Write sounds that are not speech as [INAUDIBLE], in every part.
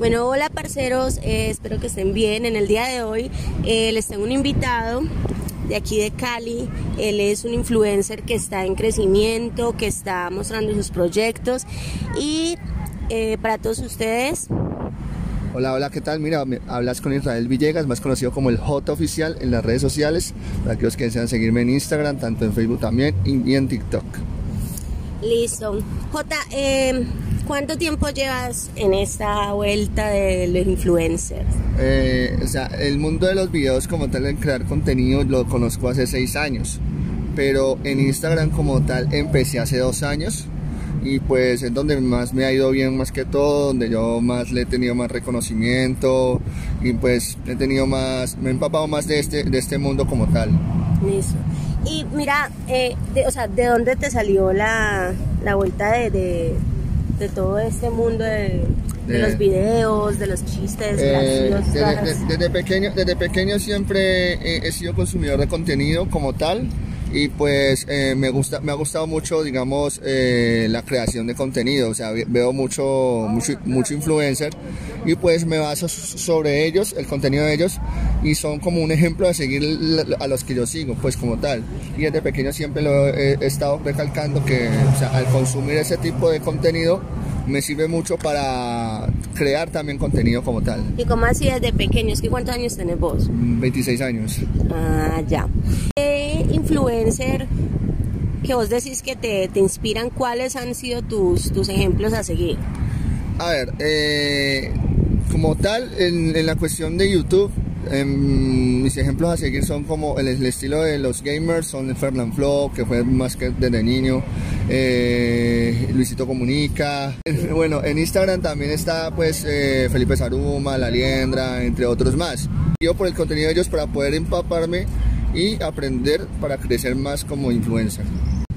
Bueno, hola parceros, eh, espero que estén bien. En el día de hoy eh, les tengo un invitado de aquí de Cali. Él es un influencer que está en crecimiento, que está mostrando sus proyectos y eh, para todos ustedes. Hola, hola, ¿qué tal? Mira, hablas con Israel Villegas, más conocido como el J Oficial en las redes sociales, para aquellos que desean seguirme en Instagram, tanto en Facebook también y en TikTok. Listo. J, eh, ¿cuánto tiempo llevas en esta vuelta de los influencers? Eh, o sea, el mundo de los videos como tal, en crear contenido, lo conozco hace seis años. Pero en Instagram como tal empecé hace dos años y pues es donde más me ha ido bien más que todo, donde yo más le he tenido más reconocimiento y pues he tenido más, me he empapado más de este, de este mundo como tal. Listo. Y mira, eh, de, o sea, ¿de dónde te salió la, la vuelta de, de, de, todo este mundo de, de, los videos, de los chistes eh, desde, desde, pequeño, desde pequeño siempre he, he sido consumidor de contenido como tal y pues eh, me gusta me ha gustado mucho digamos eh, la creación de contenido o sea veo mucho mucho, mucho influencer y pues me baso sobre ellos el contenido de ellos y son como un ejemplo de seguir a los que yo sigo pues como tal y desde pequeño siempre lo he, he estado recalcando que o sea, al consumir ese tipo de contenido me sirve mucho para crear también contenido como tal. ¿Y cómo así desde pequeños? ¿Qué cuántos años tenés vos? 26 años. Ah, ya. ¿Qué influencer que vos decís que te, te inspiran? ¿Cuáles han sido tus, tus ejemplos a seguir? A ver, eh, como tal, en, en la cuestión de YouTube, eh, mis ejemplos a seguir son como el, el, estilo de los gamers, son Fernand Flo, que fue más que desde niño, eh, Luisito Comunica. [LAUGHS] Bueno, en Instagram también está pues eh, Felipe Saruma, La Liendra, entre otros más. Yo por el contenido de ellos para poder empaparme y aprender para crecer más como influencer.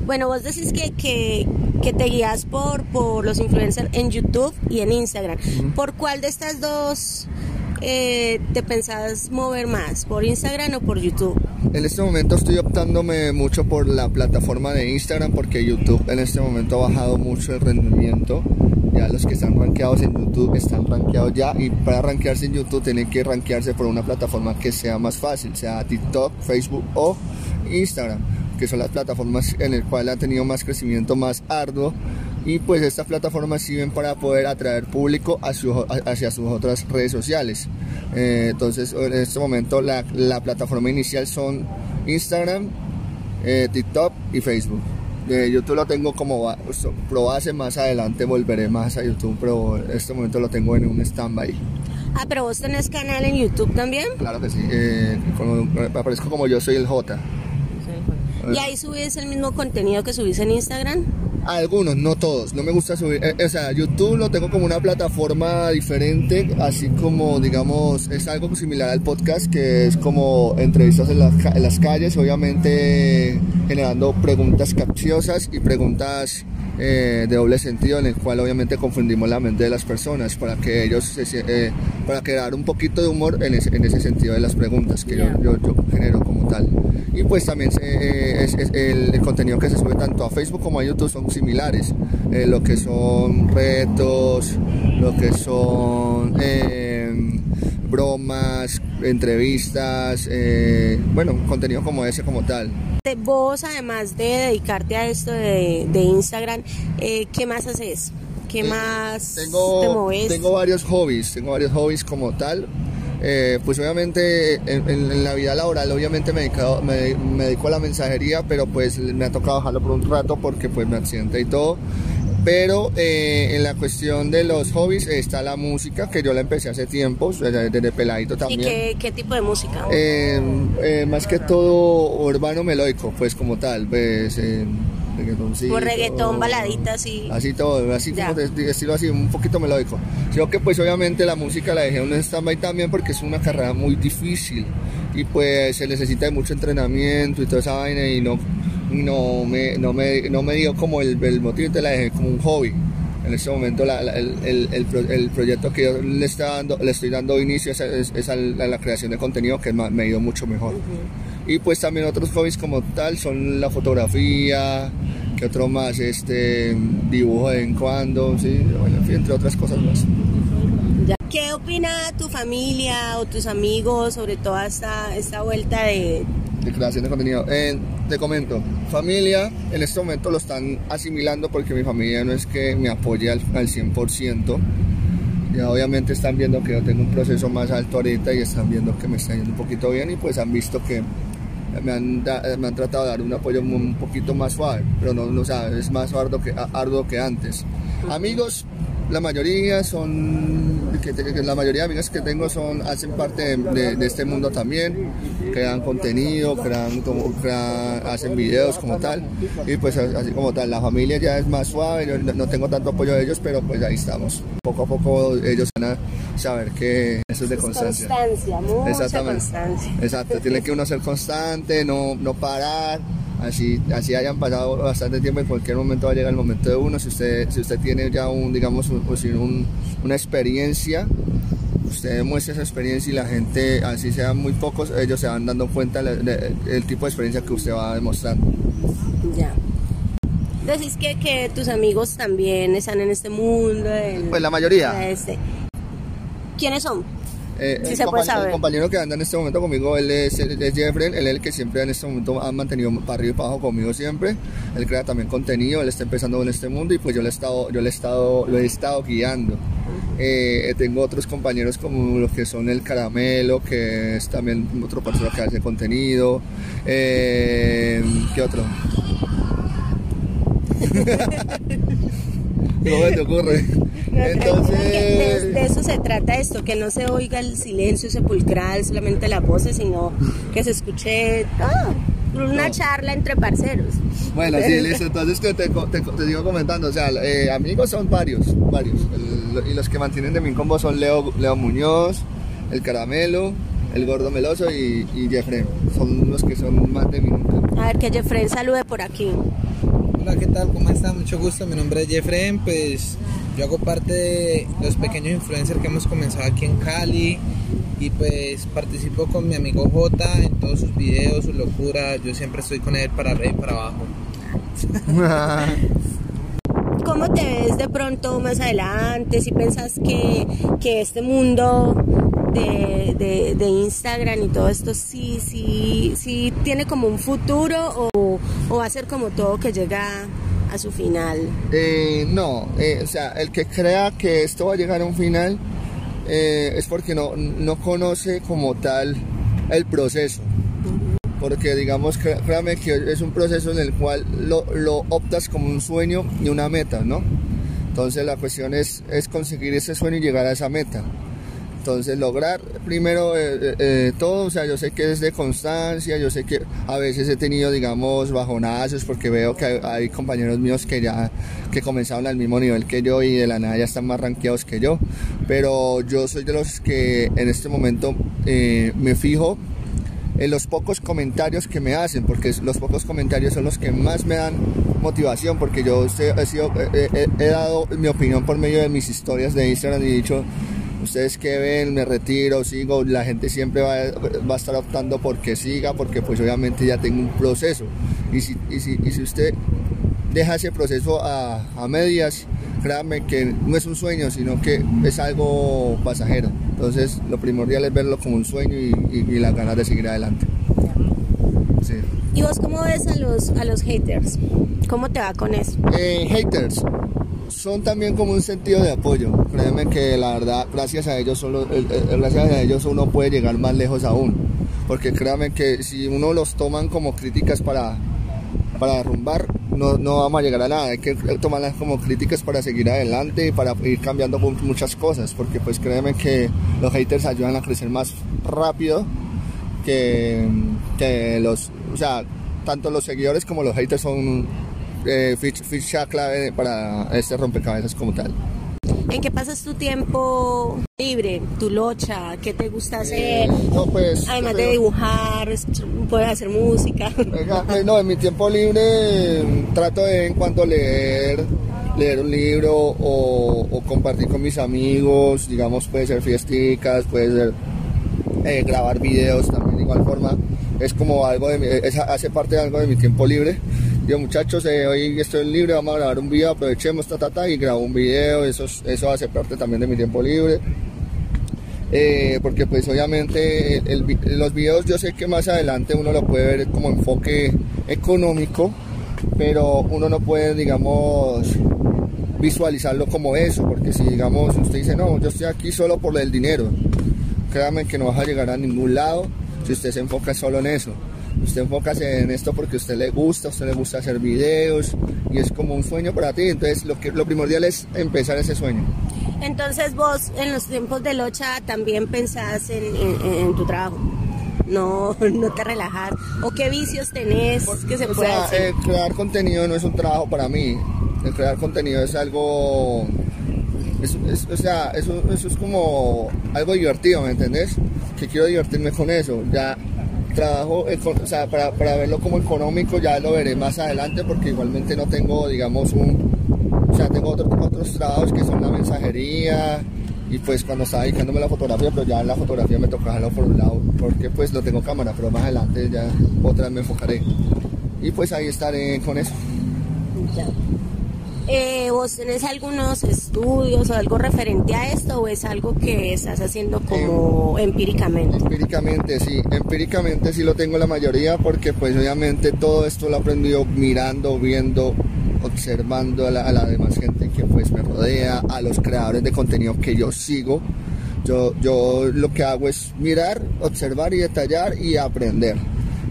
Bueno, vos decís que, que, que, te guías por, por los influencers en YouTube y en Instagram. Uh -huh. ¿Por cuál de estas dos eh, te pensás mover más? ¿Por Instagram o por YouTube? En este momento estoy optándome mucho por la plataforma de Instagram porque YouTube en este momento ha bajado mucho el rendimiento. Ya los que están rankeados en YouTube están rankeados ya y para rankearse en YouTube tienen que rankearse por una plataforma que sea más fácil, sea TikTok, Facebook o Instagram, que son las plataformas en las cuales ha tenido más crecimiento más arduo y pues estas plataformas sirven para poder atraer público hacia sus otras redes sociales. Eh, entonces en este momento la, la, plataforma inicial son Instagram, eh, TikTok y Facebook. Eh, YouTube lo tengo como pro base, más adelante volveré más a YouTube, pero en este momento lo tengo en un stand-by. Ah, pero vos tenés canal en YouTube también? Claro que sí, eh, como, aparezco como yo soy el J. ¿Y ahí subís el mismo contenido que subís en Instagram? Algunos, no todos. No me gusta subir. Eh, o sea, YouTube lo tengo como una plataforma diferente, así como, digamos, es algo similar al podcast, que es como entrevistas en, la, en las calles, obviamente generando preguntas capciosas y preguntas eh, de doble sentido en el cual obviamente confundimos la mente de las personas para que ellos se, eh, para crear un poquito de humor en ese, en ese sentido de las preguntas que yo, yo, yo, genero como tal y pues también eh, es, es el, el, contenido que se sube tanto a Facebook como a YouTube son similares eh, lo que son retos lo que son eh, bromas entrevistas bueno contenido como ese como tal vos además de dedicarte a esto de, de Instagram, eh, ¿qué más haces? ¿Qué eh, más tengo, te mueves? Tengo varios hobbies, tengo varios hobbies como tal. Eh, pues obviamente en, en, la vida laboral obviamente me, dedicado, me, me, dedico a la mensajería, pero pues me ha tocado dejarlo por un rato porque pues me accidenté y todo. Pero eh, en la cuestión de los hobbies está la música, que yo la empecé hace tiempo, desde, desde peladito también. ¿Y qué, qué, tipo de música? Eh, eh, más que todo urbano melódico, pues como tal, pues reggaetoncito. Por reggaetón, baladita, así. Así todo, así ya. como de, de, estilo así, un poquito melódico. Sino que pues obviamente la música la dejé en un stand-by también porque es una carrera muy difícil y pues se necesita de mucho entrenamiento y toda esa vaina y no no me, no me, no me dio como el, el motivo, te la dejé como un hobby. En este momento la, la, el, el, el, el, proyecto que yo le, está dando, le estoy dando inicio es, es, es a, la, a, la, creación de contenido que me ha ido mucho mejor. Uh -huh. Y pues también otros hobbies como tal son la fotografía, que otro más, este dibujo de vez en cuando, sí, bueno, entre otras cosas más. ¿Qué opina tu familia o tus amigos sobre toda esta, esta vuelta de... De creación de contenido. Eh, te comento, familia en este momento lo están asimilando porque mi familia no es que me apoye al, al 100%. Ya obviamente están viendo que yo tengo un proceso más alto ahorita y están viendo que me está yendo un poquito bien y pues han visto que me han, me han tratado de dar un apoyo un poquito más suave, pero no, no o sea, es más arduo que, arduo que antes. Amigos, la mayoría son, que, la mayoría de amigas que tengo son, hacen parte de, de, este mundo también, crean contenido, crean, como, crean, hacen videos como tal, y pues así como tal, la familia ya es más suave, yo no tengo tanto apoyo de ellos, pero pues ahí estamos. Poco a poco ellos van a saber que eso es de constancia. Constancia, mucha Exactamente. constancia. Exacto, tiene que uno ser constante, no, no parar, así, así hayan pasado bastante tiempo, en cualquier momento va a llegar el momento de uno, si usted, si usted tiene ya un, digamos, un, un, una experiencia, usted muestra esa experiencia y la gente, así sean muy pocos, ellos se van dando cuenta del de, de, tipo de experiencia que usted va demostrando. Ya. Decís que, que tus amigos también están en este mundo. El, pues la mayoría. Este. ¿Quiénes son? Eh, sí el, se puede compañero, saber. el compañero que anda en este momento conmigo, él es, él es Jeffrey, él es el que siempre en este momento ha mantenido para arriba y para abajo conmigo siempre. Él crea también contenido, él está empezando en este mundo y pues yo le he estado, yo le he estado, lo he estado guiando. Eh, tengo otros compañeros como los que son el Caramelo, que es también otro persona que hace contenido. Eh, ¿Qué otro? [LAUGHS] ¿Cómo te ocurre? [LAUGHS] Entonces... De, de, eso se trata esto, que no se oiga el silencio sepulcral, solamente las voces, sino que se escuche ah, una no. charla entre parceros. Bueno, sí, [LAUGHS] listo. Entonces te, te, te, te sigo comentando, o sea, eh, amigos son varios, varios. El, y los que mantienen de mi combo son Leo, Leo Muñoz, el Caramelo, el Gordo Meloso y, y Jeffrey. Son los que son más de mi. A ver, que Jeffrey salude por aquí. Hola, ¿qué tal? ¿Cómo están? Mucho gusto. Mi nombre es Jeffrey. Pues yo hago parte de los pequeños influencers que hemos comenzado aquí en Cali y pues participo con mi amigo J en todos sus videos, sus locuras. Yo siempre estoy con él para arriba y para abajo. [LAUGHS] ¿Cómo te ves de pronto más adelante? Si piensas que, que este mundo de, de, de, Instagram y todo esto sí, sí, sí tiene como un futuro o, o va a ser como todo que llega a su final? Eh, no, eh, o sea, el que crea que esto va a llegar a un final eh, es porque no, no conoce como tal el proceso. Porque digamos, créame que es un proceso en el cual lo, lo, optas como un sueño y una meta, ¿no? Entonces la cuestión es, es conseguir ese sueño y llegar a esa meta. Entonces lograr primero eh, eh, todo, o sea, yo sé que es de constancia, yo sé que a veces he tenido, digamos, bajonazos porque veo que hay, hay, compañeros míos que ya que comenzaron al mismo nivel que yo y de la nada ya están más rankeados que yo, pero yo soy de los que en este momento eh, me fijo en los pocos comentarios que me hacen, porque los pocos comentarios son los que más me dan motivación, porque yo he, sido, he, he dado mi opinión por medio de mis historias de Instagram y he dicho ustedes que ven, me retiro, sigo, la gente siempre va, va, a estar optando porque siga, porque pues obviamente ya tengo un proceso. Y si, y si, y si usted deja ese proceso a, a, medias, créanme que no es un sueño, sino que es algo pasajero. Entonces lo primordial es verlo como un sueño y, y, y las ganas de seguir adelante. Sí. ¿Y vos cómo ves a los, a los haters? ¿Cómo te va con eso? Eh, haters, son también como un sentido de apoyo. Créeme que la verdad, gracias a ellos, solo, gracias a ellos uno puede llegar más lejos aún. Porque créame que si uno los toman como críticas para, para derrumbar, no, no vamos a llegar a nada. Hay que tomarlas como críticas para seguir adelante y para ir cambiando muchas cosas. Porque pues créeme que los haters ayudan a crecer más rápido que, que los... O sea, tanto los seguidores como los haters son eh, ficha, clave para este rompecabezas como tal. ¿En qué pasas tu tiempo libre, tu locha? ¿Qué te gusta hacer? Eh, no, pues, Además de dibujar, puedes hacer música. [LAUGHS] Eh, no, en mi tiempo libre trato de en cuanto leer, leer un libro o, o, compartir con mis amigos, digamos, puede ser fiesticas, puede ser eh, grabar videos también de igual forma. Es como algo de mi, es, hace parte de algo de mi tiempo libre yo muchachos, eh, hoy estoy libre, vamos a grabar un video, aprovechemos, ta, ta, y grabo un video, eso, eso hace parte también de mi tiempo libre. Eh, porque pues obviamente los videos yo sé que más adelante uno lo puede ver como enfoque económico, pero uno no puede, digamos, visualizarlo como eso, porque si digamos usted dice, no, yo estoy aquí solo por el dinero, créame que no vas a llegar a ningún lado si usted se enfoca solo en eso. Usted enfoca en esto porque a usted le gusta, a usted le gusta hacer videos y es como un sueño para ti. Entonces lo, que, lo primordial es empezar ese sueño. Entonces vos en los tiempos de locha también pensás en, tu trabajo. No, [LAUGHS] no te relajar. ¿O qué vicios tenés que se puede hacer? Eh, crear contenido no es un trabajo para mí. El crear contenido es algo o sea, eso, eso, es como algo divertido, ¿me entendés? Que quiero divertirme con eso. Ya trabajo, o sea, para, para, verlo como económico ya lo veré más adelante porque igualmente no tengo, digamos, un... O sea, tengo otros otros trabajos que son la mensajería y pues cuando estaba dedicándome a la fotografía, pero ya en la fotografía me toca dejarlo por un lado porque pues lo tengo cámara, pero más adelante ya otra me enfocaré. Y pues ahí estaré con eso. Eh, ¿Vos tenés algunos estudios o algo referente a esto o es algo que estás haciendo como em, empíricamente? Empíricamente, sí. Empíricamente sí lo tengo la mayoría porque pues obviamente todo esto lo he aprendido mirando, viendo, observando a la, a la demás gente que pues me rodea, a los creadores de contenido que yo sigo. Yo, yo lo que hago es mirar, observar y detallar y aprender.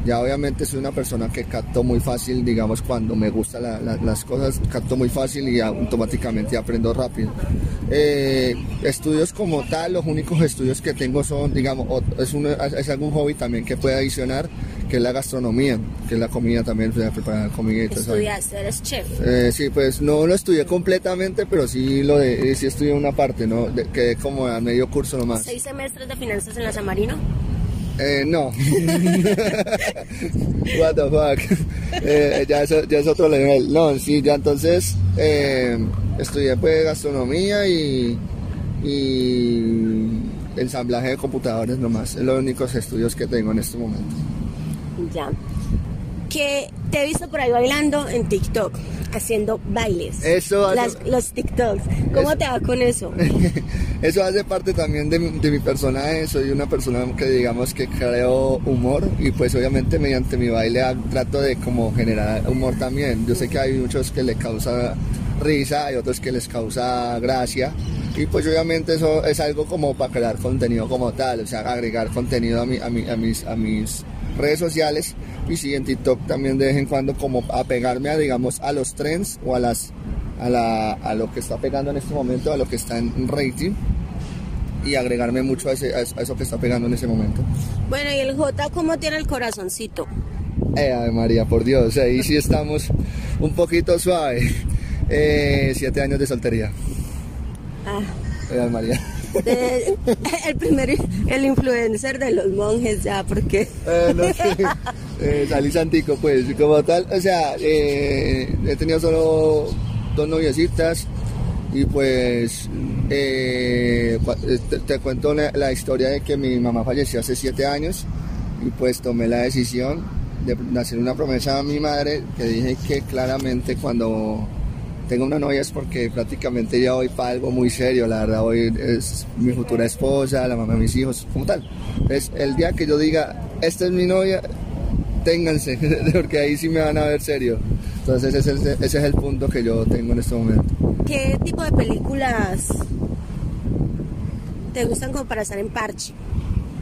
Ya obviamente soy una persona que capto muy fácil, digamos, cuando me gustan las cosas, capto muy fácil y automáticamente aprendo rápido. Eh, estudios como tal, los únicos estudios que tengo son, digamos, es, es algún hobby también que puede adicionar, que es la gastronomía, que es la comida también, preparar comida y todo ¿Estudiaste? ¿Eres chef? Eh, sí, pues no lo estudié completamente, pero sí lo de, sí estudié una parte, ¿no? De, quedé como a medio curso nomás. ¿Seis semestres de finanzas en la San Marino? Eh, no. [LAUGHS] What the fuck. Eh, ya, es, es, otro nivel. No, sí, ya entonces eh, estudié pues gastronomía y, y ensamblaje de computadores nomás. Es los únicos estudios que tengo en este momento. Ya que te he visto por ahí bailando en TikTok, haciendo bailes. Eso los TikToks. ¿Cómo te va con eso? [LAUGHS] eso hace parte también de, mi personaje. Soy una persona que digamos que creo humor y pues obviamente mediante mi baile trato de como generar humor también. Yo sé que hay muchos que le causa risa, hay otros que les causa gracia. Y pues obviamente eso es algo como para crear contenido como tal, o sea, agregar contenido a, mi, a, mi, a mis, a mis redes sociales y sí en TikTok también de vez en cuando como apegarme a digamos a los trends o a las a, la, a lo que está pegando en este momento, a lo que está en rating y agregarme mucho a, ese, a eso que está pegando en ese momento. Bueno, ¿y el J cómo tiene el corazoncito? Eh, María, por Dios, ahí sí estamos un poquito suave. Eh, siete años de soltería. Ah. Eh, María. [LAUGHS] el primer el influencer de los monjes ya porque eh, no [LAUGHS] eh, salí santico pues como tal. O sea eh, he tenido solo dos noviecitas y pues te, cuento la, historia de que mi mamá falleció hace siete años y pues tomé la decisión de hacer una promesa a mi madre que dije que claramente cuando tengo una novia es porque prácticamente ya voy para algo muy serio, la verdad, hoy es mi futura esposa, la mamá de mis hijos, como tal. Es el día que yo diga, esta es mi novia, ténganse, [LAUGHS] porque ahí sí me van a ver serio. Entonces ese es, ese es el punto que yo tengo en este momento. ¿Qué tipo de películas te gustan como para estar en parche?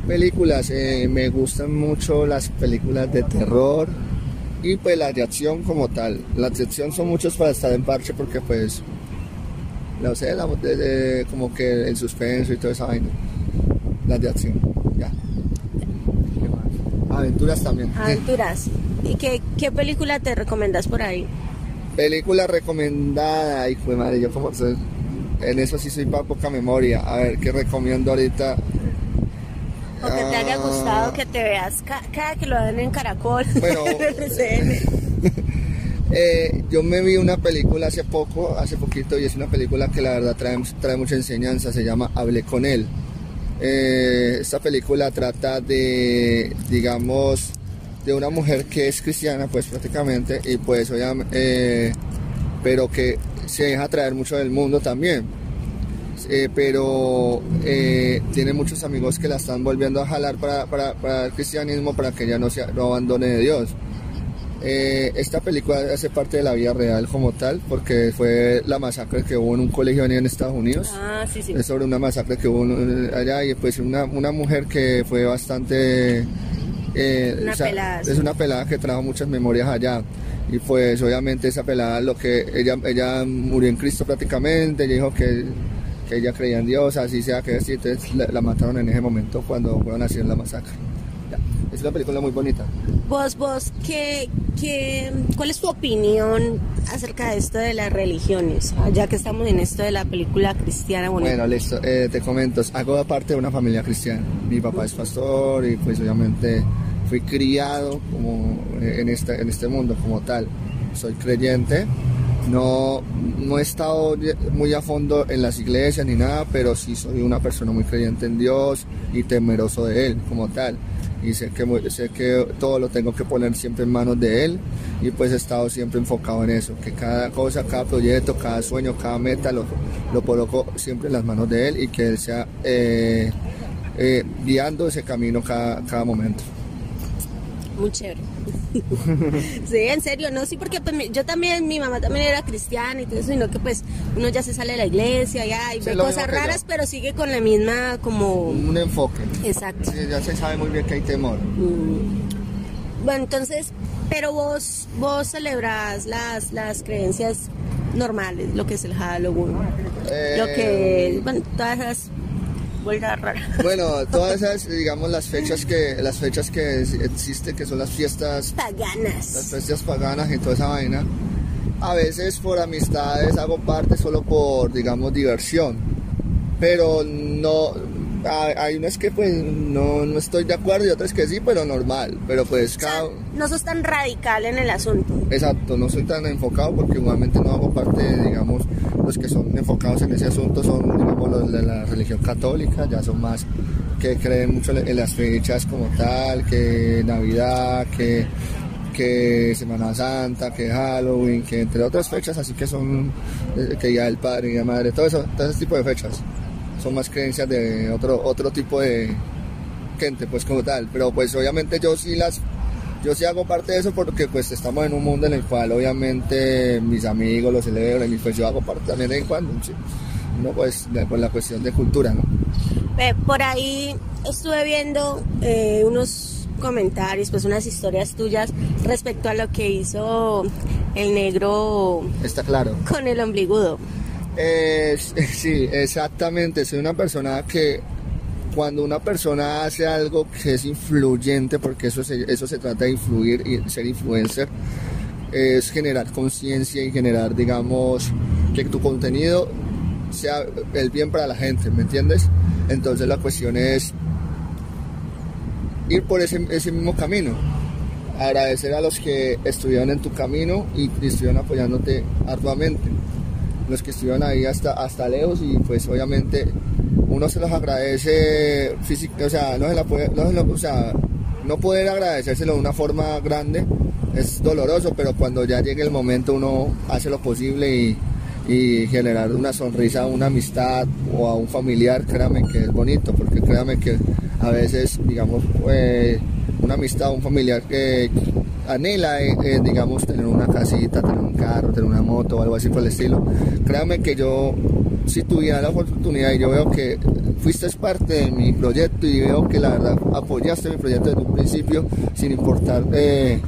Películas, eh, me gustan mucho las películas de terror, y pues la de acción como tal. Las de acción son muchos para estar en parche porque pues, no sé, la, como que el suspenso y toda esa vaina. Las de acción, ya. Aventuras también. Aventuras. ¿Y qué, qué película te recomendas por ahí? Película recomendada, hijo de madre, yo como en eso sí soy para poca memoria. A ver, ¿qué recomiendo ahorita? O que te haya gustado que te veas cada que lo dan en Caracol. [LAUGHS] Bueno, [LAUGHS] eh, yo me vi una película hace poco, hace poquito, y es una película que la verdad trae, trae mucha enseñanza, se llama Hablé con él. Eh, esta película trata de, digamos, de una mujer que es cristiana, pues prácticamente, y pues, obviamente, eh, pero que se deja traer mucho del mundo también eh, pero eh, tiene muchos amigos que la están volviendo a jalar para, para, para el cristianismo, para que ella no, se, no abandone de Dios. Eh, esta película hace parte de la vida real como tal, porque fue la masacre que hubo en un colegio en Estados Unidos. Ah, sí, sí. Es sobre una masacre que hubo allá y pues una, una mujer que fue bastante... Eh, una o sea, pelada, es una pelada que trajo muchas memorias allá y pues obviamente esa pelada lo que ella ella murió en Cristo prácticamente ella dijo que, que ella creía en Dios así sea que así entonces la, la mataron en ese momento cuando fueron a hacer la masacre Ya. es una película muy bonita Vos, vos, ¿qué, qué, ¿cuál es tu opinión acerca de esto de las religiones? Ah, Ya que estamos en esto de la película cristiana bonita. Bueno, listo. Eh, te comento, hago parte de una familia cristiana. Mi papá es pastor y pues obviamente fui criado como en este, en este mundo como tal. Soy creyente. No, no he estado muy a fondo en las iglesias ni nada, pero sí soy una persona muy creyente en Dios y temeroso de Él como tal. Y sé que, sé que todo lo tengo que poner siempre en manos de Él y pues he estado siempre enfocado en eso, que cada cosa, cada proyecto, cada sueño, cada meta lo, lo coloco siempre en las manos de Él y que Él sea eh, eh, guiando ese camino cada, cada momento. Muy chévere. Sí, en serio, no, sí, porque pues, yo también, mi mamá también era cristiana y todo eso, sino que pues uno ya se sale de la iglesia ya, y Sí, ve cosas raras, pero sigue con la misma como... Un enfoque. Exacto. Sí, ya se sabe muy bien que hay temor. Mm. Bueno, entonces, pero vos, vos celebras las, las creencias normales, lo que es el Halloween, Eh, lo que, bueno, todas esas vueltas raras. Bueno, todas esas, digamos, las fechas que las fechas que existen, que son las fiestas, las Paganas. fiestas paganas y toda esa vaina, a veces por amistades hago parte solo por, digamos, diversión. Pero no, hay unas que pues no, no estoy de acuerdo y otras que sí, pero normal. Pero pues O sea, cada... no sos tan radical en el asunto. Exacto, no soy tan enfocado porque igualmente no hago parte, digamos, los que son enfocados en ese asunto son, digamos, los de la religión católica, ya son más que creen mucho en las fechas como tal, que Navidad, que, que Semana Santa, que Halloween, que entre otras fechas, así que son, eh, que Día del Padre, de la Madre, todo eso, todo ese tipo de fechas. Son más creencias de otro, otro tipo de gente, pues como tal, pero pues obviamente yo sí las yo sí hago parte de eso porque pues estamos en un mundo en el cual obviamente mis amigos lo celebran y pues yo hago parte también de vez en cuando, sí. no pues de- por la cuestión de cultura, ¿no? Por ahí estuve viendo eh, unos comentarios, pues unas historias tuyas respecto a lo que hizo el negro Está claro. con el ombligudo. Eh, [LAUGHS] sí, exactamente, soy una persona que cuando una persona hace algo que es influyente, porque eso se, eso se trata de influir y ser influencer, es generar conciencia y generar, digamos, que tu contenido sea el bien para la gente, ¿me entiendes? Entonces la cuestión es ir por ese, ese mismo camino. Agradecer a los que estuvieron en tu camino y, estuvieron apoyándote arduamente. Los que estuvieron ahí hasta, hasta lejos y pues obviamente uno se los agradece física, o sea, no se la puede, o sea, no poder agradecérselo de una forma grande es doloroso, pero cuando ya llegue el momento uno hace lo posible y, generar una sonrisa una amistad o a un familiar, créame que es bonito, porque créame que a veces, digamos, eh, una amistad o un familiar que anhela, eh, eh, digamos, tener una casita, tener un carro, tener una moto o algo así por el estilo. Créame que yo, si tuviera la oportunidad y yo veo que fuiste parte de mi proyecto y veo que la verdad apoyaste mi proyecto desde un principio, sin importar eh,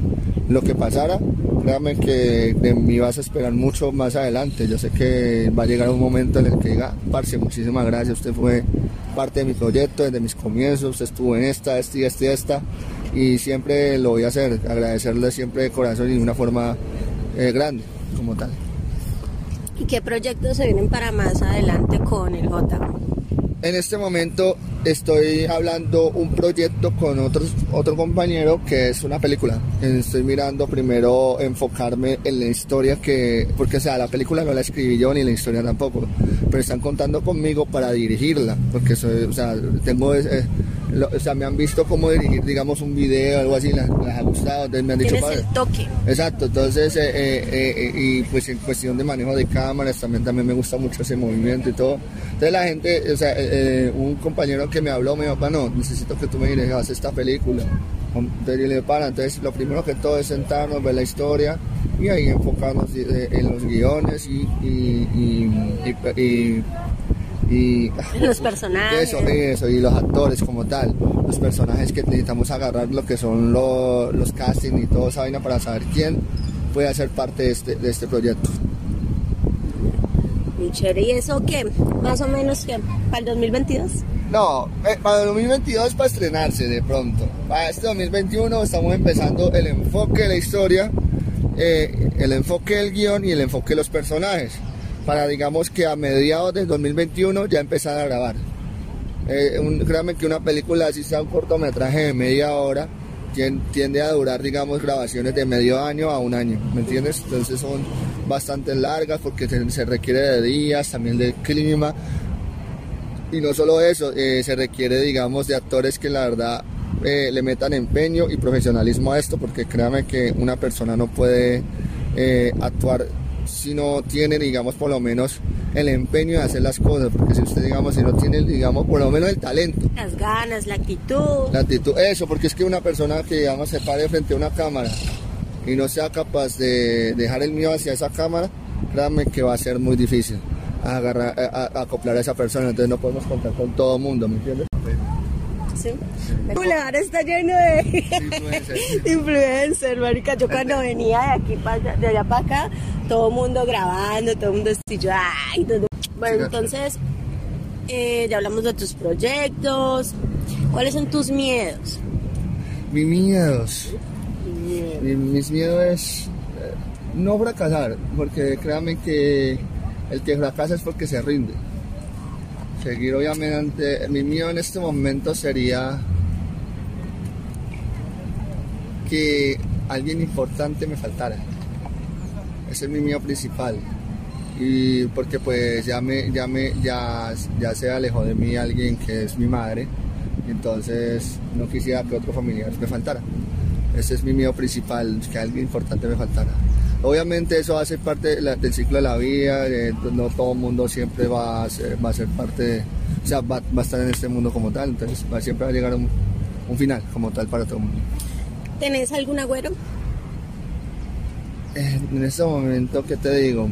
lo que pasara, créame que de mí vas a esperar mucho más adelante. Yo sé que va a llegar un momento en el que diga, Parce, muchísimas gracias, usted fue parte de mi proyecto desde mis comienzos, usted estuvo en esta, esta y esta y esta, y siempre lo voy a hacer, agradecerle siempre de corazón y de una forma eh, grande, como tal. ¿Y qué proyectos se vienen para más adelante con el J? En este momento estoy hablando un proyecto con otros, otro compañero que es una película. Estoy mirando primero enfocarme en la historia que, porque sea, la película no la escribí yo ni la historia tampoco, pero están contando conmigo para dirigirla, porque soy, o sea, tengo, eh, o sea, me han visto cómo dirigir, digamos, un video, algo así, les, ha gustado, entonces me han dicho... Tienes el toque. Exacto, entonces, eh, eh, eh, y pues en cuestión de manejo de cámaras también, también me gusta mucho ese movimiento y todo. Entonces la gente, o sea, un compañero que me habló me dijo, bueno, necesito que tú me dirijas esta película. Entonces le para, entonces lo primero que todo es sentarnos, ver la historia y ahí enfocarnos en los guiones y, y y [LAUGHS] los personajes. Eso, y los actores como tal, los personajes que necesitamos agarrar lo que son los, los casting y toda esa vaina para saber quién puede hacer parte de este, de este proyecto. ¿y eso qué? Más o menos que para el 2022? No, eh, para el 2022 para estrenarse de pronto. Para este 2021 estamos empezando el enfoque de la historia, eh, el enfoque del guion y el enfoque de los personajes para digamos que a mediados del 2021 ya empezar a grabar. Eh, que una película así sea un cortometraje de media hora tiende a durar digamos grabaciones de medio año a un año, ¿me entiendes? Entonces son bastante largas porque se, requiere de días, también del clima y no solo eso, eh, se requiere digamos de actores que la verdad eh, le metan empeño y profesionalismo a esto porque créanme que una persona no puede eh, actuar si no tiene, digamos, por lo menos el empeño de hacer las cosas, porque si usted, digamos, si no tiene, digamos, por lo menos el talento. Las ganas, la actitud. La actitud, eso, porque es que una persona que, digamos, se pare frente a una cámara y no sea capaz de dejar el mío hacia esa cámara, créanme que va a ser muy difícil agarrar, a, acoplar a esa persona, entonces no podemos contar con todo el mundo, ¿me entiendes? Sí. El boulevard está lleno de influencers, [LAUGHS] marica. Yo cuando venía de aquí para de allá para acá, todo el mundo grabando, todo el mundo estilo, ay, Bueno, entonces eh, ya hablamos de tus proyectos. ¿Cuáles son tus miedos? Mis miedos. mis miedos es eh, no fracasar, porque créame que el que fracasa es porque se rinde seguir obviamente, mi mío en este momento sería que alguien importante me faltara. Ese es mi mío principal. Y porque pues ya me, ya me, ya, ya se alejó de mí alguien que es mi madre. Entonces no quisiera que otro familiar me faltara. Ese es mi mío principal, que alguien importante me faltara. Obviamente eso hace parte del ciclo de la vida, no todo el mundo siempre va a ser, va a ser parte, o sea, va, a estar en este mundo como tal, entonces va, siempre va a llegar un, un final como tal para todo el mundo. ¿Tenés algún agüero? En este momento, ¿qué te digo?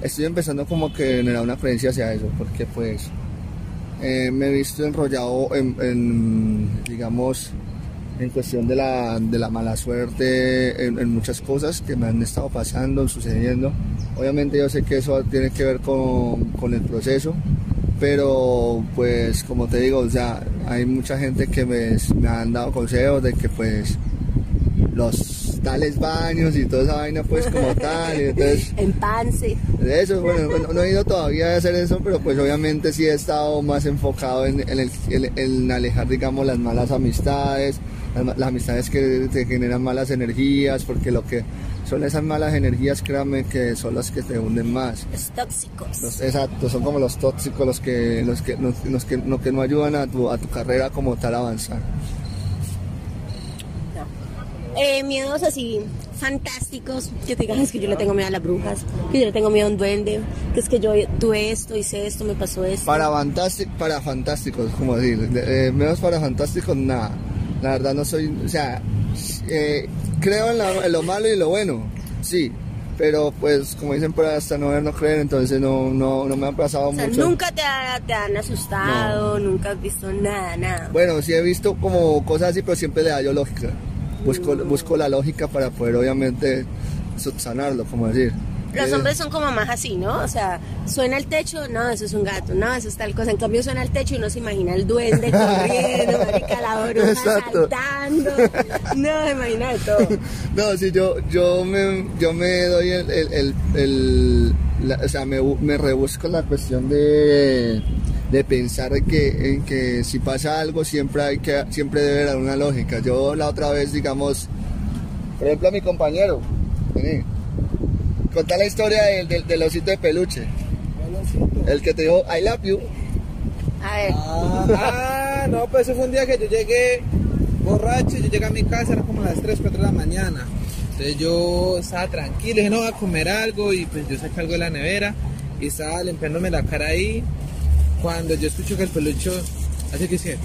Estoy empezando como que a generar una creencia hacia eso, porque pues eh, me he visto enrollado en digamos, en cuestión de la, de la mala suerte, en, muchas cosas que me han estado pasando, sucediendo. Obviamente yo sé que eso tiene que ver con, con el proceso, pero pues como te digo, o sea, hay mucha gente que me, me han dado consejos de que pues los tales baños y toda esa vaina pues como tal y entonces [LAUGHS] en pance de eso bueno, no he ido todavía a hacer eso pero pues obviamente sí he estado más enfocado en, en, el, en alejar digamos las malas amistades las, amistades que te generan malas energías, porque lo que son esas malas energías, créanme que son las que te hunden más. Los tóxicos. exacto, son como los tóxicos los que, los que, los, que, que no ayudan a tu, a tu carrera como tal a avanzar. Eh, miedos así fantásticos, que te digan que yo le tengo miedo a las brujas, que yo le tengo miedo a un duende, que es que yo tuve esto, hice esto, me pasó esto. Para, para fantásticos, como decir, eh, miedos para fantásticos, nada la verdad no soy, o sea, eh, creo en, lo malo y lo bueno, sí, pero pues como dicen por hasta no ver no creer, entonces no, no, no me ha pasado o sea, mucho. Nunca te, te han asustado, nunca has visto nada, nada. Bueno, sí he visto como cosas así, pero siempre le da yo lógica. Busco, busco la lógica para poder obviamente subsanarlo, como decir. Los hombres son como más así, ¿no? O sea, suena el techo, no, eso es un gato, no, eso es tal cosa. En cambio suena el techo y uno se imagina el duende corriendo, [LAUGHS] marica, la bruja saltando. No, se imagina todo. [LAUGHS] No, si yo, yo me, yo me doy el, el, el, o sea, me, me rebusco la cuestión de, de pensar en que, en que si pasa algo siempre hay que, siempre debe haber una lógica. Yo la otra vez, digamos, por ejemplo a mi compañero, Contá la historia del, del, osito de peluche. El que te dijo I love you. A ver. Ah, no, pues eso fue un día que yo llegué borracho, yo llegué a mi casa, era como las 3, 4 de la mañana. Entonces yo estaba tranquilo, dije, no, voy a comer algo y pues yo saqué algo de la nevera y estaba limpiándome la cara ahí. Cuando yo escucho que el pelucho hace que se...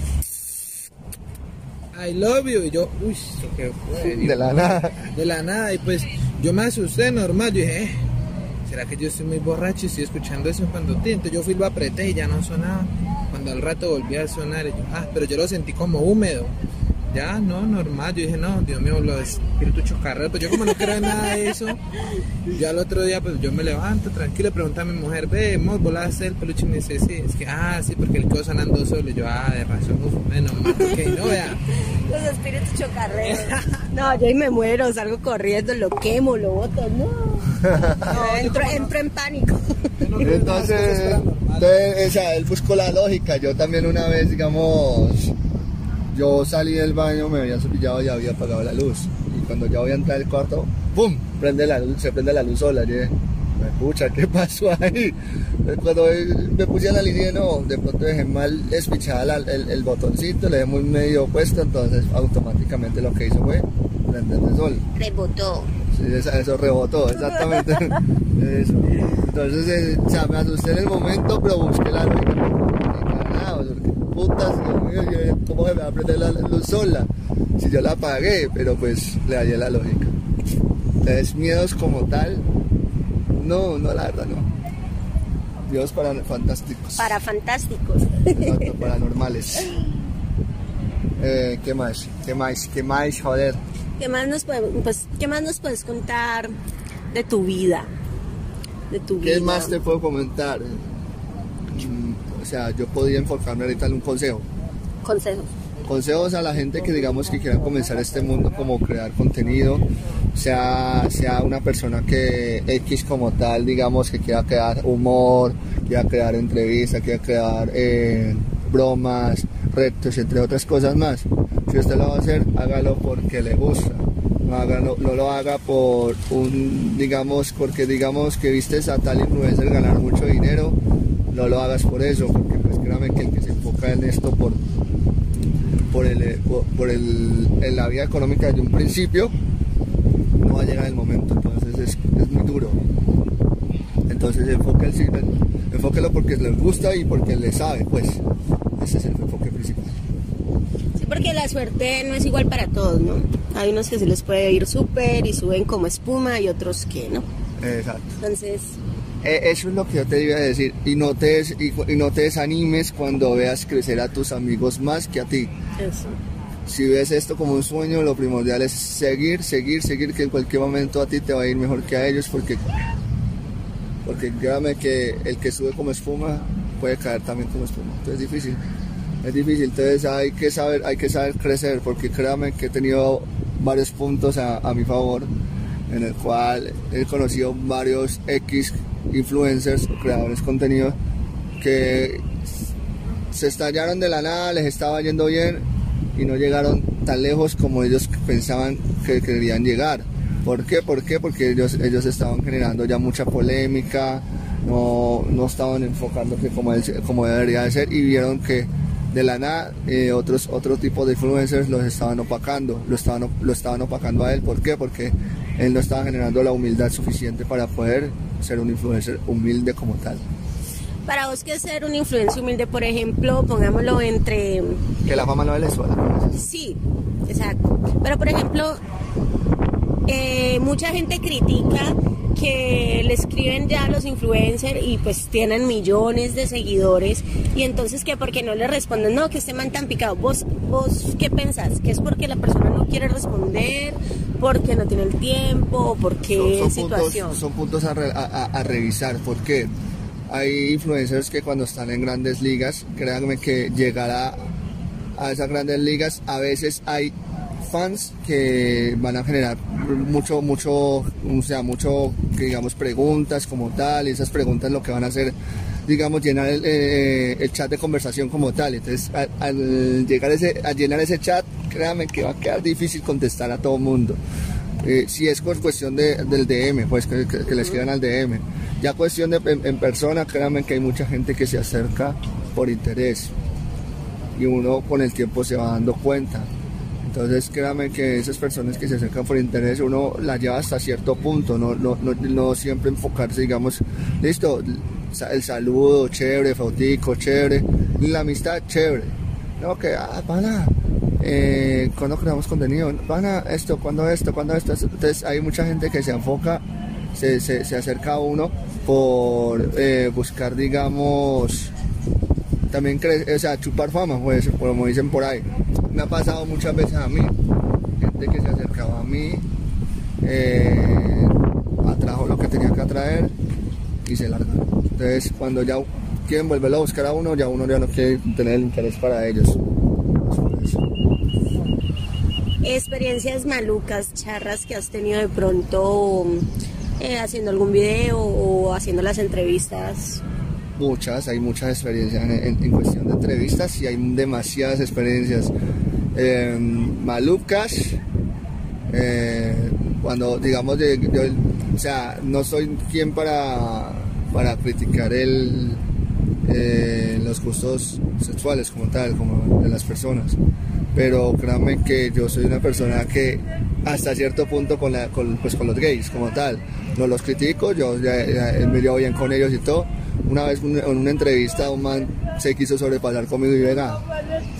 I love you. Y yo, uy, qué fue? De la nada. De la nada. Y pues yo me asusté normal. Yo dije, eh, ¿será que yo estoy muy borracho y estoy escuchando eso cuando Entonces yo fui, lo apreté y ya no sonaba. Cuando al rato volví a sonar, y yo, ah, pero yo lo sentí como húmedo. Ya, no, normal. Yo dije, no, Dios mío, lo espíritu chocarrero. Pues yo como no creo en nada de eso, ya el otro día, pues yo me levanto tranquilo, pregunto a mi mujer, ve, vos volaste el peluche y me dice, sí, es que, ah, sí, porque él quedó sonando solo. Y yo, ah, de razón, uf, menos mal, que no, vea. [LAUGHS] Los espíritus chocarreros. [LAUGHS] No, yo ahí me muero, salgo corriendo, lo quemo, lo boto, no. [LAUGHS] No, entro, entro en pánico. Entonces, entonces, o sea, él buscó la lógica. Yo también una vez, digamos, yo salí del baño, me había cepillado y había apagado la luz. Y cuando ya voy a entrar al cuarto, ¡pum! Prende la luz, se prende la luz sola. Y dije, me escucha, ¿qué pasó ahí? Cuando me puse a la línea, no, de pronto dejé mal despichada el, el botoncito, le dejé muy medio puesto, entonces automáticamente lo que hizo fue prender el sol. Rebotó. Sí, esa- eso rebotó, exactamente. [LAUGHS] Eso. Entonces, eh, o sea, me asusté en el momento, pero busqué la lógica. Putas, ¿cómo se me va a prender la luz sola? Si yo la apagué, pero pues le hallé la lógica. Entonces, miedos como tal, no, no, la verdad, no. Dios para fantásticos. Para fantásticos. Exacto, [LAUGHS] paranormales. Eh, ¿Qué más? ¿Qué más? ¿Qué más? Joder. ¿Qué más nos podemos, pues, qué más nos puedes contar de tu vida? De tu vida. ¿Qué más te puedo comentar? O sea, yo podría enfocarme ahorita en un consejo. Consejos. Consejos a la gente que digamos que quieran comenzar este mundo como crear contenido, sea, sea una persona que X como tal, digamos que quiera crear humor, quiera crear entrevistas, quiera crear eh, bromas, retos, entre otras cosas más. Si usted lo va a hacer, hágalo porque le gusta. No, hágalo- no lo haga por un, digamos, porque digamos que viste a tal influencer ganar mucho dinero, no lo hagas por eso, porque pues créame que el que se enfoca en esto por por, el, eh, por, por el, en la vida económica desde un principio, no va a llegar el momento, entonces es, es muy duro. Entonces enfoque el, enfóquelo porque le gusta y porque le sabe, pues ese es el enfoque principal. Sí, porque la suerte no es igual para todos, ¿no? Hay unos que se les puede ir súper y suben como espuma y otros que no. Exacto. Entonces, Eso es lo que yo te iba a decir y no te, des- y, y no te desanimes cuando veas crecer a tus amigos más que a ti. eso. Si ves esto como un sueño, lo primordial es seguir, seguir, seguir, que en cualquier momento a ti te va a ir mejor que a ellos, porque, porque créame que el que sube como espuma puede caer también como espuma. Entonces es difícil, es difícil. Entonces hay que saber, hay que saber crecer, porque créame que he tenido varios puntos a, a mi favor, en el cual he conocido varios X influencers, creadores de contenido, que se estallaron de la nada, les estaba yendo bien y no llegaron tan lejos como ellos pensaban que querían llegar. ¿Por qué? ¿Por qué? Porque ellos, ellos estaban generando ya mucha polémica, no, no estaban enfocándose como, como debería de ser y vieron que de la nada eh, otros otro tipo de influencers los estaban opacando, lo estaban, lo estaban opacando a él. ¿Por qué? Porque él no estaba generando la humildad suficiente para poder ser un influencer humilde como tal. Para vos, que es ser un influencer humilde, por ejemplo, pongámoslo entre. Que la fama no le suena. Sí, exacto. Pero, por ejemplo, eh, mucha gente critica que le escriben ya a los influencers y pues tienen millones de seguidores y entonces que porque no le responden, no, que este man tan picado. ¿Vos, vos qué pensás? ¿Que es porque la persona no quiere responder, porque no tiene el tiempo, o por qué son, situación? puntos, son puntos a, re- a- a- revisar porque hay influencers que cuando están en grandes ligas, créanme que llegar a, a esas grandes ligas a veces hay fans que van a generar mucho, mucho, o sea, mucho, digamos, preguntas como tal, y esas preguntas lo que van a hacer, digamos, llenar el, eh, chat de conversación como tal. Entonces, al, llegar ese, a llenar ese chat, créanme que va a quedar difícil contestar a todo mundo. Eh, si es cuestión de- del DM, pues que, que- que al DM. Ya cuestión de en, en persona, créanme que hay mucha gente que se acerca por interés. y uno con el tiempo se va dando cuenta. Entonces créame que esas personas que se acercan por interés uno las lleva hasta cierto punto, no, siempre enfocarse, digamos, listo, el saludo, chévere, fotico, chévere, la amistad, chévere. No, que, ah, pana, eh, cuando creamos contenido, pana, esto, cuando esto, cuando esto. Entonces hay mucha gente que se enfoca, se, se, se acerca a uno por eh, buscar, digamos, también, o sea, chupar fama, pues, como dicen por ahí. Me ha pasado muchas veces a mí, gente que se acercaba a mí, eh, atrajo lo que tenía que atraer y se larga. Entonces, cuando ya quieren volverlo a buscar a uno, ya uno ya no quiere tener el interés para ellos. Experiencias malucas, charras que has tenido de pronto eh, haciendo algún video o haciendo las entrevistas muchas, hay muchas experiencias en, cuestión de entrevistas y hay demasiadas experiencias eh, malucas. Cuando digamos, o sea, no soy quien para, para criticar el, eh, los gustos sexuales como tal, como de las personas, pero créanme que yo soy una persona que hasta cierto punto con, pues, con los gays como tal, no los critico, yo me llevo bien con ellos y todo, una vez en una entrevista un man se quiso sobrepasar conmigo y venga,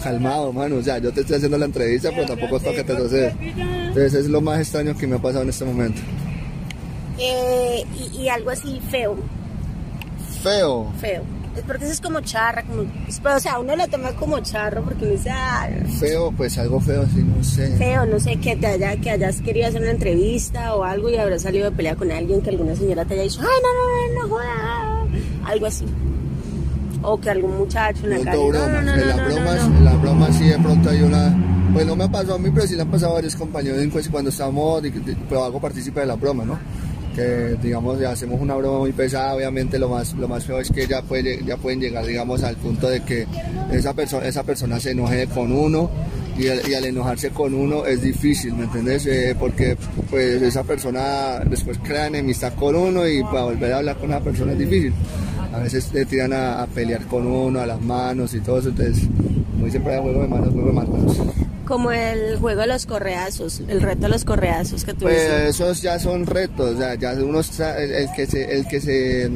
calmado, mano, o sea, yo te estoy haciendo la entrevista, pero tampoco es para que te suceda. Entonces es lo más extraño que me ha pasado en este momento. Eh, y, algo así feo. Feo. Feo. Es porque eso es como charra, como, o sea, uno lo toma como charro porque uno dice, Feo, pues algo feo, así, no sé. Feo, no sé, que te haya, que hayas querido hacer una entrevista o algo y habrás salido de pelea con alguien que alguna señora te haya dicho, ay, no, no, no, no jodas algo así. O que algún muchacho en la calle. en las bromas, en las bromas sí de pronto hay una. Pues no me ha pasado a mí, pero sí le han pasado a varios compañeros cuando estamos, pero hago partícipe de la broma, ¿no? que digamos ya hacemos una broma muy pesada obviamente lo más lo más feo es que ya puede ya pueden llegar digamos al punto de que esa persona esa persona se enoje con uno y al, enojarse con uno es difícil, ¿me entiendes? Eh, porque pues esa persona después crea enemistad con uno y para volver a hablar con esa persona es difícil. A veces te tiran a, pelear con uno, a las manos y todo eso, entonces, como dicen para juego de manos, juego de manos. Como el juego de los correazos, el reto de los correazos que tú Pues esos ya son retos, o sea, ya uno está, el, que se, el que se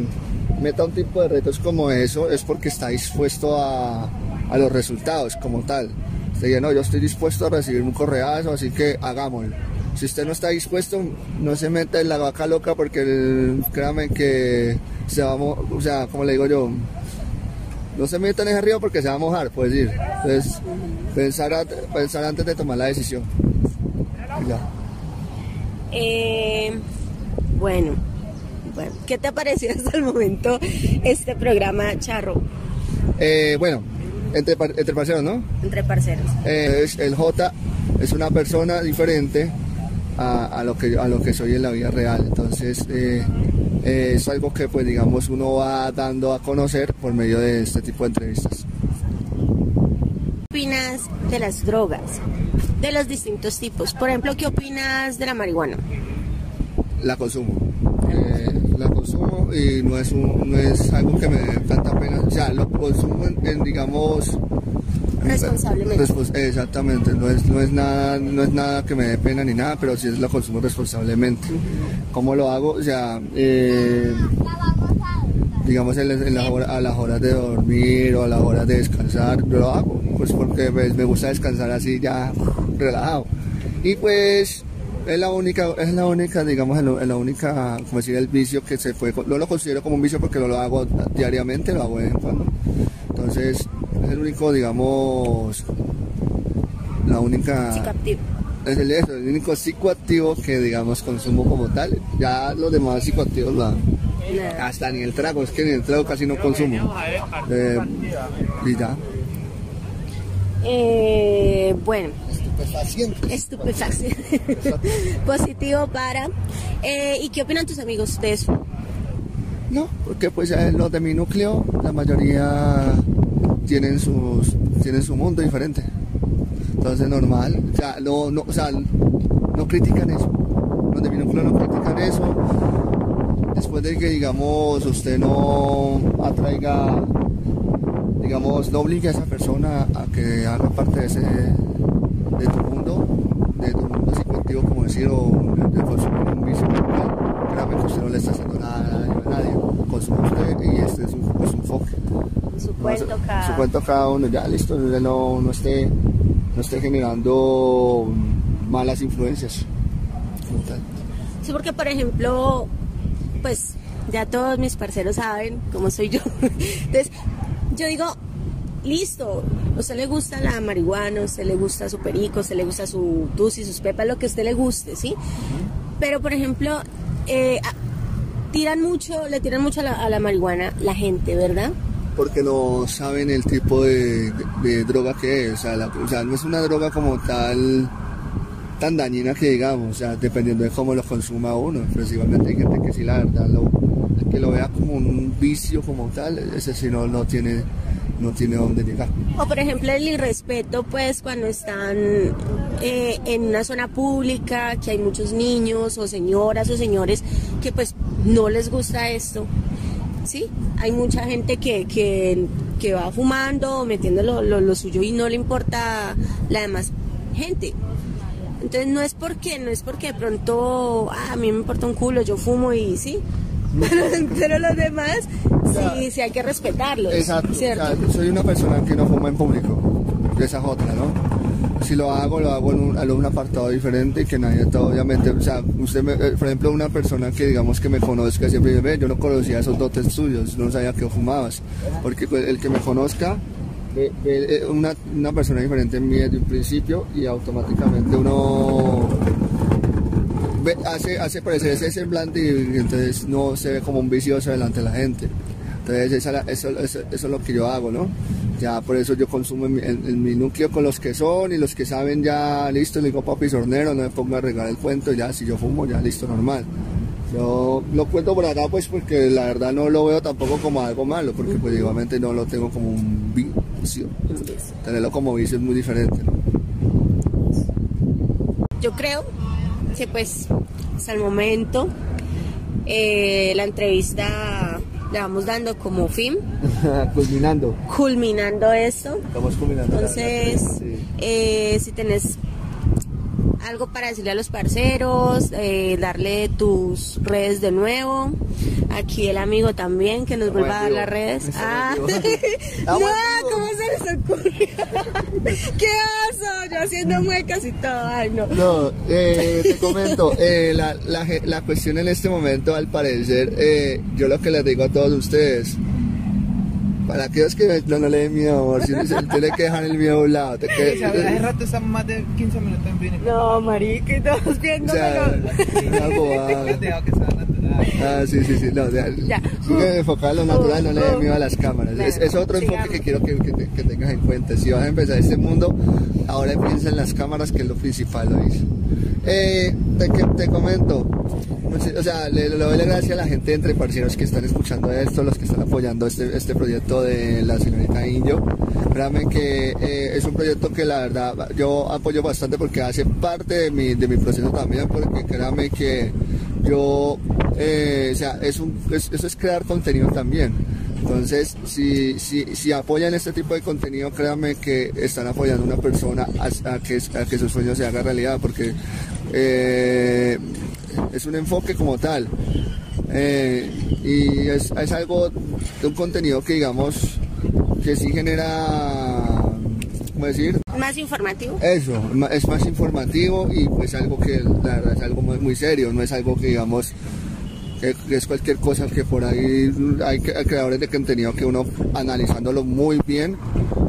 meta un tipo de retos como eso es porque está dispuesto a, a los resultados como tal. Usted no, yo estoy dispuesto a recibir un correazo, así que hagámoslo. Si usted no está dispuesto, no se meta en la vaca loca porque créame que se va a o sea, como le digo yo, no se meta en ese río porque se va a mojar, puedes decir. Entonces, pensar, pensar antes de tomar la decisión. Eh, bueno, bueno, ¿qué te ha parecido [LAUGHS] hasta el momento este programa, Charro? Eh, bueno, entre, entre parceros, ¿no? Entre parceros. Eh, el J es una persona diferente a, lo que, a lo que soy en la vida real. Entonces, eh, eh, es algo que, pues, digamos, uno va dando a conocer por medio de este tipo de entrevistas. ¿Qué opinas de las drogas? De los distintos tipos. Por ejemplo, ¿qué opinas de la marihuana? La consumo. la consumo y no es, no es algo que me dé tanta pena. O sea, lo consumo en, digamos... Responsablemente. exactamente, no es, no, es nada, no es nada que me dé pena ni nada, pero sí es lo consumo responsablemente. ¿Cómo lo hago? O sea, eh, digamos en, a las horas de dormir o a las horas de descansar, yo lo hago, pues porque pues, me gusta descansar así ya relajado. Y pues es la única, es la única, digamos, es la única, como decir, el vicio que se puede, no lo considero como un vicio porque no lo hago diariamente, lo hago de vez en cuando. Entonces, es el único, digamos, la única... Psicoactivo. Es el, eso, el único psicoactivo que, digamos, consumo como tal. Ya los demás psicoactivos, la, hasta ni el trago, es que ni el trago casi no consumo. Eh, y ya. Eh, bueno, estupefaciente. Estupefaciente. [LAUGHS] Positivo para. Eh, ¿Y qué opinan tus amigos de eso? No, porque pues los de mi núcleo, la mayoría tienen sus tienen su mundo diferente. Entonces normal, o sea, no, no, o sea, no critican eso. Los de no critican eso. Después de que digamos usted no atraiga digamos, no obligue a esa persona a que haga parte de, ese, de tu mundo, de tu mundo psicoactivo, como decir, o de consumir un vicio. Créame que usted no le está haciendo nada a nadie. Consume usted y este es un, es un foco. Su cuento cada... Su cuento cada uno, ya listo, no, no, esté, no esté generando malas influencias. Sí, porque por ejemplo, pues ya todos mis parceros saben cómo soy yo. [LAUGHS] Entonces, yo digo, listo, a usted le gusta la marihuana, a usted le gusta su perico, a usted le gusta su tusi, sus pepas, lo que a usted le guste, ¿sí? Pero, por ejemplo, eh, tiran mucho, le tiran mucho a la, marihuana la gente, ¿verdad? Porque no saben el tipo de, droga que es, o sea, o sea, no es una droga como tal tan dañina que digamos, o sea, dependiendo de cómo lo consuma uno. Principalmente hay gente que sí, la verdad, lo, que lo vea como un vicio como tal, ese sí no, no tiene no tiene dónde llegar. O por ejemplo el irrespeto pues cuando están eh, en una zona pública, que hay muchos niños o señoras o señores que pues no les gusta esto. ¿Sí? Hay mucha gente que, que, va fumando o metiendo lo, lo, suyo y no le importa la demás gente. Entonces no es porque, no es porque de pronto ah, a mí me importa un culo, yo fumo y sí. [LAUGHS] Pero, los demás sí, sí hay que respetarlos. Exacto. soy una persona que no fuma en público. Esa es otra, ¿no? Si lo hago, lo hago en un, apartado diferente y que nadie, obviamente, o sea, usted, eh, por ejemplo, una persona que digamos que me conozca siempre dice, ve, yo no conocía esos dotes tuyos, no sabía que fumabas, porque pues, el que me conozca ve, eh, una, persona diferente en mí desde un principio y automáticamente uno hace, hace parecer ese semblante y, entonces no se ve como un vicioso delante de la gente. Entonces eso, eso, es lo que yo hago, ¿no? Ya por eso yo consumo en mi, núcleo con los que son y los que saben ya, listo, le digo papi sornero, no me pongo a regar el cuento, ya si yo fumo, ya listo, normal. Yo lo cuento por acá pues porque la verdad no lo veo tampoco como algo malo, porque pues igualmente no lo tengo como un vicio. Tenerlo como vicio es muy diferente. Yo creo que pues hasta el momento eh, la entrevista la vamos dando como fin. [LAUGHS] culminando. Culminando esto. Estamos culminando. Entonces, eh, si tenés algo para decirle a los parceros, eh, darle tus redes de nuevo. Aquí el amigo también que nos vuelva a dar las redes. Ah. [LAUGHS] no, ¿cómo se les ocurre? [LAUGHS] ¿Qué oso? Yo haciendo muecas y todo. Ay, no. No, eh, te comento, eh, la, la, la, cuestión en este momento, al parecer, eh, yo lo que les digo a todos ustedes, para aquellos que no, no le den miedo, amor, si tiene que dejar el miedo a un lado. Te [LAUGHS] que, hace rato están más de 15 minutos en vino. No, marica, estamos viendo. O sea, Ah, sí, sí, sí. No, ya. ya. Sigue enfocado en lo natural, no le den miedo a las cámaras. Es, es otro enfoque que quiero que, que, tengas en cuenta. Si vas a empezar este mundo, ahora piensa en las cámaras, que es lo principal, lo. Eh, te, te comento, o sea, le, doy la gracia a la gente entre parceros que están escuchando esto, los que están apoyando este, este proyecto de la señorita Inyo. Créanme que eh, es un proyecto que la verdad yo apoyo bastante porque hace parte de mi, de mi proceso también, porque créanme que yo, eh, o sea, eso es crear contenido también. Entonces, si, si, si, apoyan este tipo de contenido, créanme que están apoyando a una persona a, que, a que su sueño se haga realidad, porque eh, es un enfoque como tal. Eh, y es, es, algo un contenido que digamos que sí genera, ¿cómo decir? Más informativo. Eso, es más informativo y pues algo que la verdad es algo muy, muy serio, no es algo que digamos que, es cualquier cosa que por ahí hay, creadores de contenido que uno analizándolo muy bien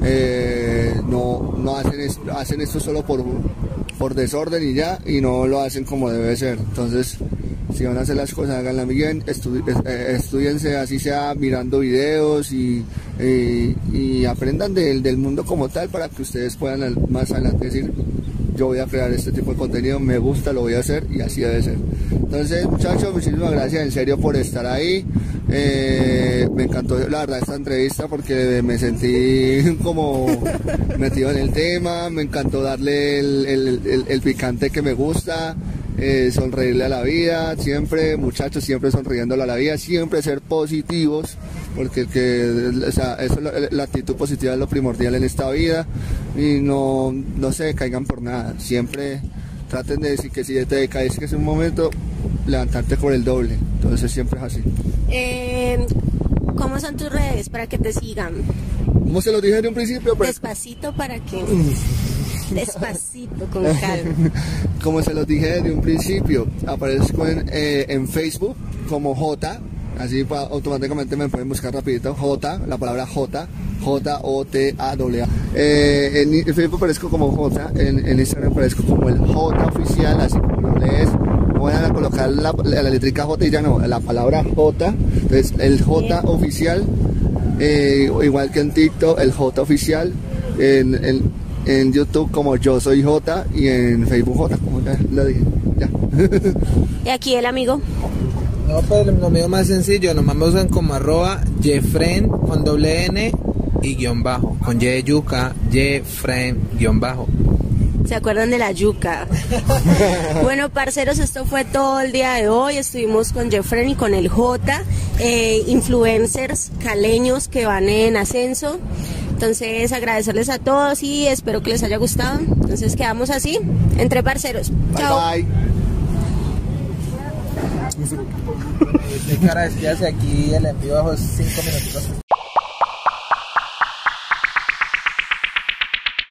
eh, no, no hacen, esto, hacen esto solo por, por desorden y ya y no lo hacen como debe ser entonces si van a hacer las cosas háganlas bien eh, estudiense así sea mirando videos y, y, aprendan del, del mundo como tal para que ustedes puedan más adelante decir yo voy a crear este tipo de contenido, me gusta, lo voy a hacer y así debe ser. Entonces, muchachos, muchísimas gracias en serio por estar ahí. Eh, me encantó la verdad esta entrevista porque me sentí [LAUGHS] como metido en el tema, me encantó darle el, picante que me gusta. Eh, sonreírle a la vida, siempre, muchachos, siempre sonriéndole a la vida, siempre ser positivos, porque el que, o sea, eso, la actitud positiva es lo primordial en esta vida y no, no se caigan por nada, siempre traten de decir que si te caes que es un momento, levantarte por el doble, entonces siempre es así. Eh, ¿Cómo son tus redes para que te sigan? Como se lo dije de un principio, pues... Despacito para que... [LAUGHS] Despacito, con calma. [LAUGHS] Como se los dije desde un principio, aparezco en, eh, en Facebook como J, así automáticamente me pueden buscar rapidito, J, la palabra J, J-O-T-A-W-A. Eh, en, Facebook aparezco como J, en, Instagram aparezco como el J oficial, así como lo lees. Voy a colocar la, la, letrica J y ya no, la palabra J, entonces el J oficial, eh, igual que en TikTok, el J oficial, en, en en YouTube como Yo Soy J y en Facebook J, como ya lo dije. Ya. [LAUGHS] ¿Y aquí el amigo? No, pues lo mío más sencillo, nomás me usan como arroba Jefren con doble N y guion bajo, con Y de yuca, Jefren guion bajo. ¿Se acuerdan de la yuca? [LAUGHS] bueno, parceros, esto fue todo el día de hoy. Estuvimos con Jeffrey y con el J, eh, influencers caleños que van en ascenso. Entonces, agradecerles a todos y espero que les haya gustado. Entonces, quedamos así, entre parceros. Bye, Chao. Bye. cara, aquí el envío bajo 5 minutos.